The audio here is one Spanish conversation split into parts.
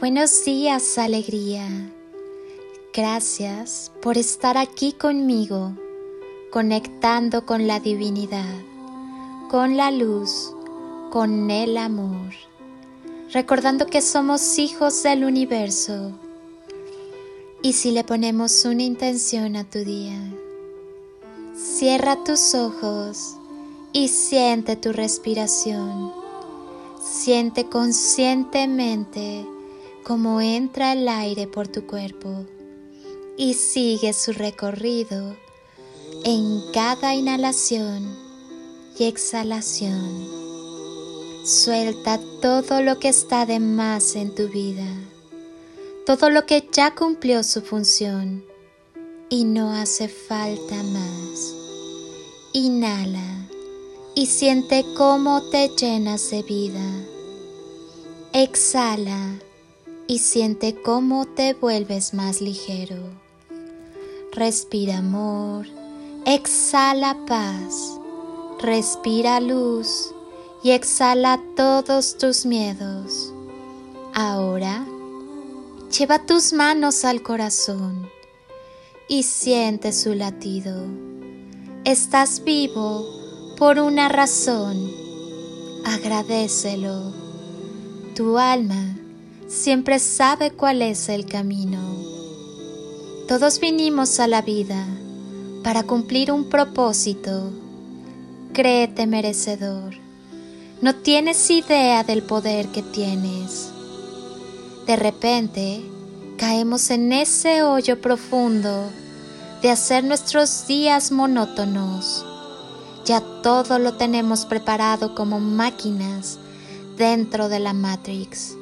Buenos días, alegría. Gracias por estar aquí conmigo, conectando con la divinidad, con la luz, con el amor, recordando que somos hijos del universo. Y si le ponemos una intención a tu día, cierra tus ojos y siente tu respiración. Siente conscientemente cómo entra el aire por tu cuerpo y sigue su recorrido en cada inhalación y exhalación. Suelta todo lo que está de más en tu vida, todo lo que ya cumplió su función y no hace falta más. Inhala y siente cómo te llenas de vida. Exhala y siente cómo te vuelves más ligero. Respira amor, exhala paz, respira luz y exhala todos tus miedos. Ahora, lleva tus manos al corazón y siente su latido. Estás vivo por una razón. Agradecelo. Tu alma siempre sabe cuál es el camino. Todos vinimos a la vida para cumplir un propósito. Créete merecedor. No tienes idea del poder que tienes. De repente, caemos en ese hoyo profundo de hacer nuestros días monótonos. Ya todo lo tenemos preparado como máquinas dentro de la Matrix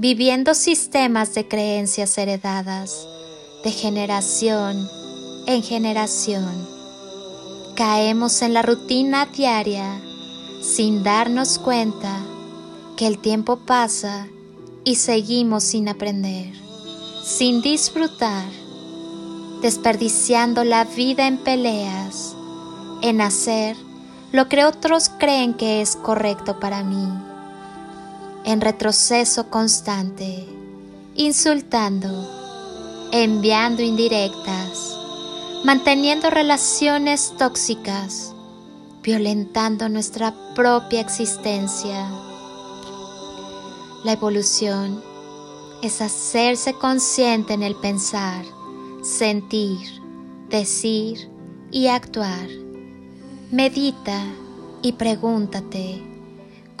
viviendo sistemas de creencias heredadas de generación en generación. Caemos en la rutina diaria sin darnos cuenta que el tiempo pasa y seguimos sin aprender, sin disfrutar, desperdiciando la vida en peleas, en hacer lo que otros creen que es correcto para mí en retroceso constante, insultando, enviando indirectas, manteniendo relaciones tóxicas, violentando nuestra propia existencia. La evolución es hacerse consciente en el pensar, sentir, decir y actuar. Medita y pregúntate,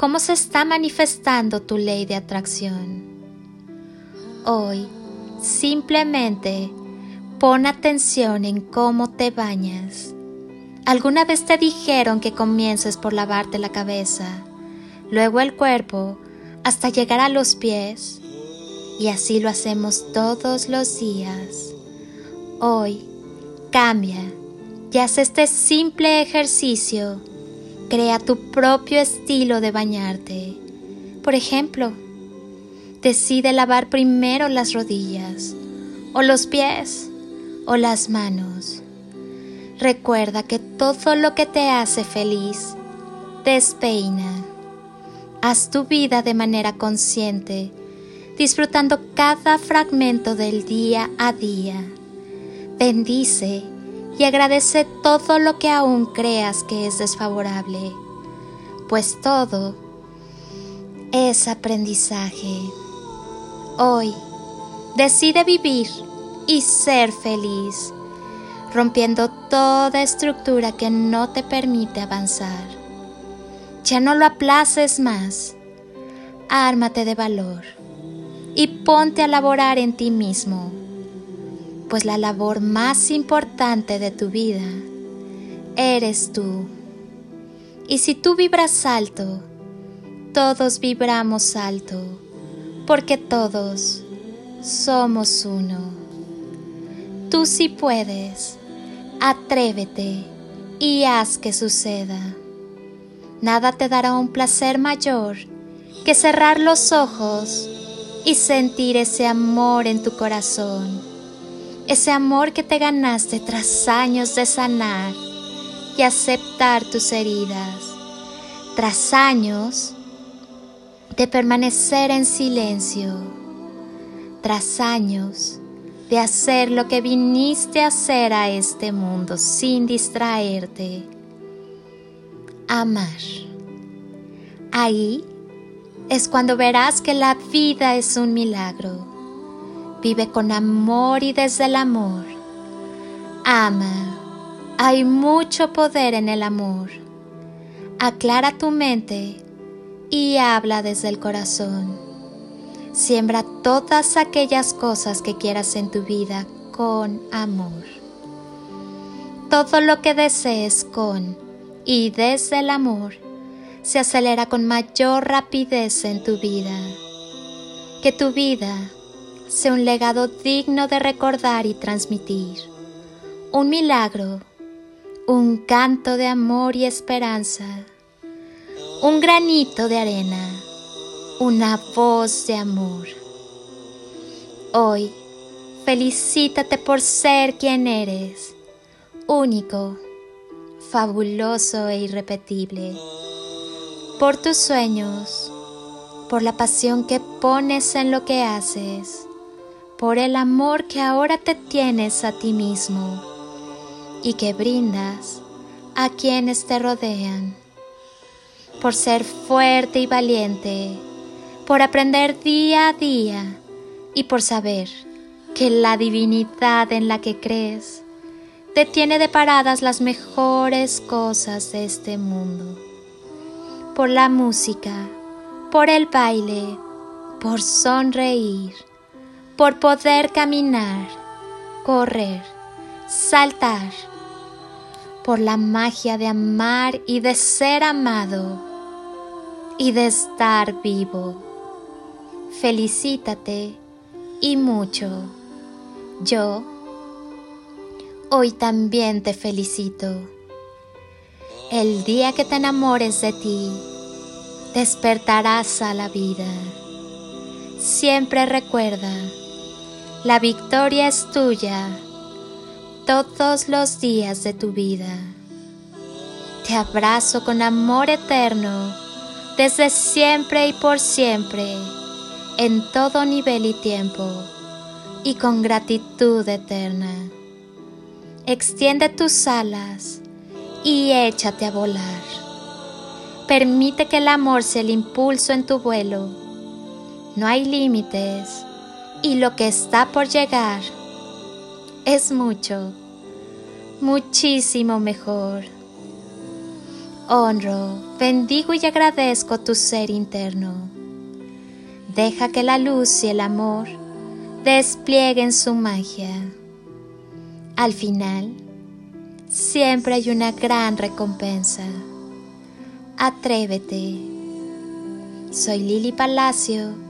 cómo se está manifestando tu ley de atracción. Hoy, simplemente pon atención en cómo te bañas. ¿Alguna vez te dijeron que comiences por lavarte la cabeza, luego el cuerpo, hasta llegar a los pies? Y así lo hacemos todos los días. Hoy, cambia y haz este simple ejercicio Crea tu propio estilo de bañarte. Por ejemplo, decide lavar primero las rodillas, o los pies, o las manos. Recuerda que todo lo que te hace feliz despeina. Haz tu vida de manera consciente, disfrutando cada fragmento del día a día. Bendice y agradece todo lo que aún creas que es desfavorable, pues todo es aprendizaje. Hoy decide vivir y ser feliz, rompiendo toda estructura que no te permite avanzar. Ya no lo aplaces más, ármate de valor y ponte a laborar en ti mismo pues la labor más importante de tu vida eres tú. Y si tú vibras alto, todos vibramos alto, porque todos somos uno. Tú sí puedes, atrévete y haz que suceda. Nada te dará un placer mayor que cerrar los ojos y sentir ese amor en tu corazón ese amor que te ganaste tras años de sanar y aceptar tus heridas, tras años de permanecer en silencio, tras años de hacer lo que viniste a hacer a este mundo sin distraerte. Amar. Ahí es cuando verás que la vida es un milagro. Vive con amor y desde el amor. Ama. Hay mucho poder en el amor. Aclara tu mente y habla desde el corazón. Siembra todas aquellas cosas que quieras en tu vida con amor. Todo lo que desees con y desde el amor se acelera con mayor rapidez en tu vida. Que tu vida sea un legado digno de recordar y transmitir. Un milagro, un canto de amor y esperanza, un granito de arena una voz de amor. Hoy, felicítate por ser quien eres, único, fabuloso e irrepetible, por tus sueños, por la pasión que pones en lo que haces, por el amor que ahora te tienes a ti mismo y que brindas a quienes te rodean, por ser fuerte y valiente, por aprender día a día y por saber que la divinidad en la que crees te tiene deparadas las mejores cosas de este mundo. Por la música, por el baile, por sonreír, por poder caminar, correr, saltar, por la magia de amar y de ser amado y de estar vivo felicítate y mucho. Yo hoy también te felicito. El día que te enamores de ti, despertarás a la vida. Siempre recuerda, la victoria es tuya todos los días de tu vida. Te abrazo con amor eterno desde siempre y por siempre en todo nivel y tiempo y con gratitud eterna. Extiende tus alas y échate a volar. Permite que el amor sea el impulso en tu vuelo. No hay límites y lo que está por llegar es mucho, muchísimo mejor. Honro, bendigo y agradezco tu ser interno Deja que la luz y el amor desplieguen su magia. Al final, siempre hay una gran recompensa. Atrévete. Soy Lili Palacio